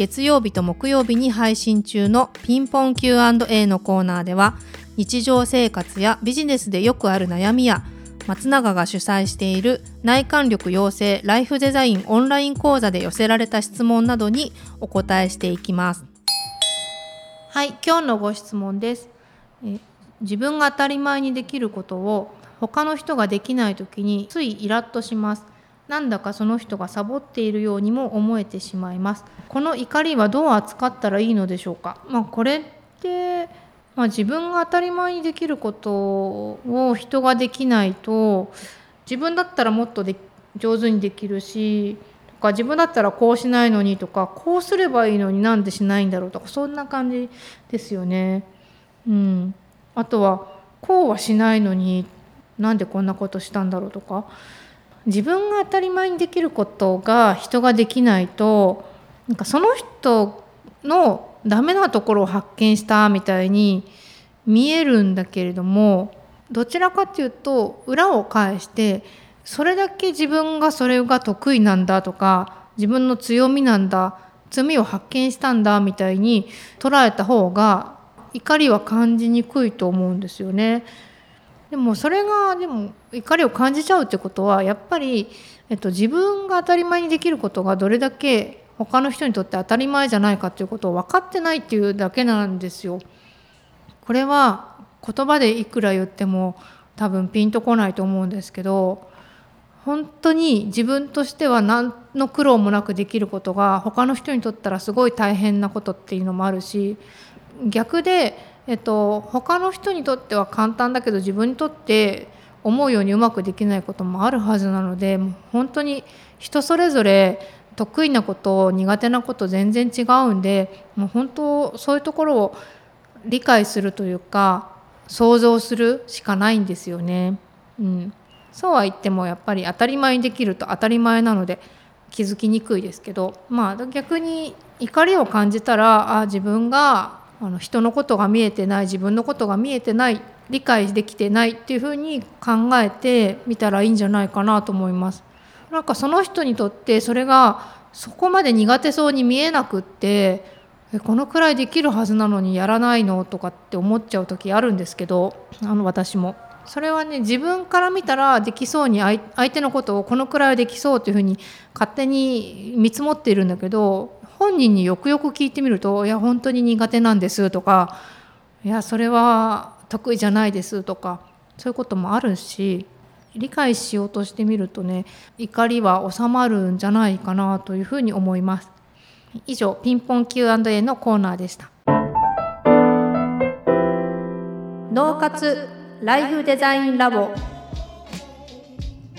月曜日と木曜日に配信中のピンポン Q&A のコーナーでは日常生活やビジネスでよくある悩みや松永が主催している内観力養成ライフデザインオンライン講座で寄せられた質問などにお答えしていきます。はい今日のご質問です。え自分が当たり前にできることを他の人ができない時についイラッとします。なんだかその人がサボっているようにも思えてしまいます。この怒りはどう扱ったらいいのでしょうか、まあ、これって、まあ、自分が当たり前にできることを人ができないと自分だったらもっとで上手にできるしとか自分だったらこうしないのにとかこうすればいいのになんでしないんだろうとかそんな感じですよね。うん、あとはこうはしないのになんでこんなことしたんだろうとか自分が当たり前にできることが人ができないとなんかその人のダメなところを発見したみたいに見えるんだけれどもどちらかというと裏を返してそれだけ自分がそれが得意なんだとか自分の強みなんだ罪を発見したんだみたいに捉えた方が怒りは感じにくいと思うんですよね。でもそれがでも怒りを感じちゃうってことはやっぱり、えっと、自分が当たり前にできることがどれだけ他の人にとって当たり前じゃないかっていうことを分かってないっていうだけなんですよ。これは言葉でいくら言っても多分ピンとこないと思うんですけど本当に自分としては何の苦労もなくできることが他の人にとったらすごい大変なことっていうのもあるし逆でえっと、他の人にとっては簡単だけど自分にとって思うようにうまくできないこともあるはずなのでもう本当に人それぞれ得意なこと苦手なこと全然違うんでもう本当そういうところを理解するというか想像するしかないんですよね。うん、そうは言ってもやっぱり当たり前にできると当たり前なので気づきにくいですけどまあ逆に怒りを感じたらあ自分があの人のことが見えてない自分のことが見えてない理解できてないっていうふうに考えてみたらいいんじゃないかなと思います。なんかその人にとってそれがそこまで苦手そうに見えなくってこのくらいできるはずなのにやらないのとかって思っちゃう時あるんですけどあの私も。それはね自分から見たらできそうに相手のことをこのくらいはできそうというふうに勝手に見積もっているんだけど本人によくよく聞いてみると「いや本当に苦手なんです」とか「いやそれは得意じゃないです」とかそういうこともあるし理解しようとしてみるとね怒りは収まるんじゃないかなというふうに思います。以上ピンポン Q&A のコーナーでした。脳活ライフデザインラボ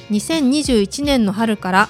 2021年の春から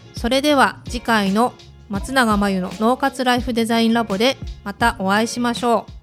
それでは次回の松永真由の脳活ライフデザインラボでまたお会いしましょう。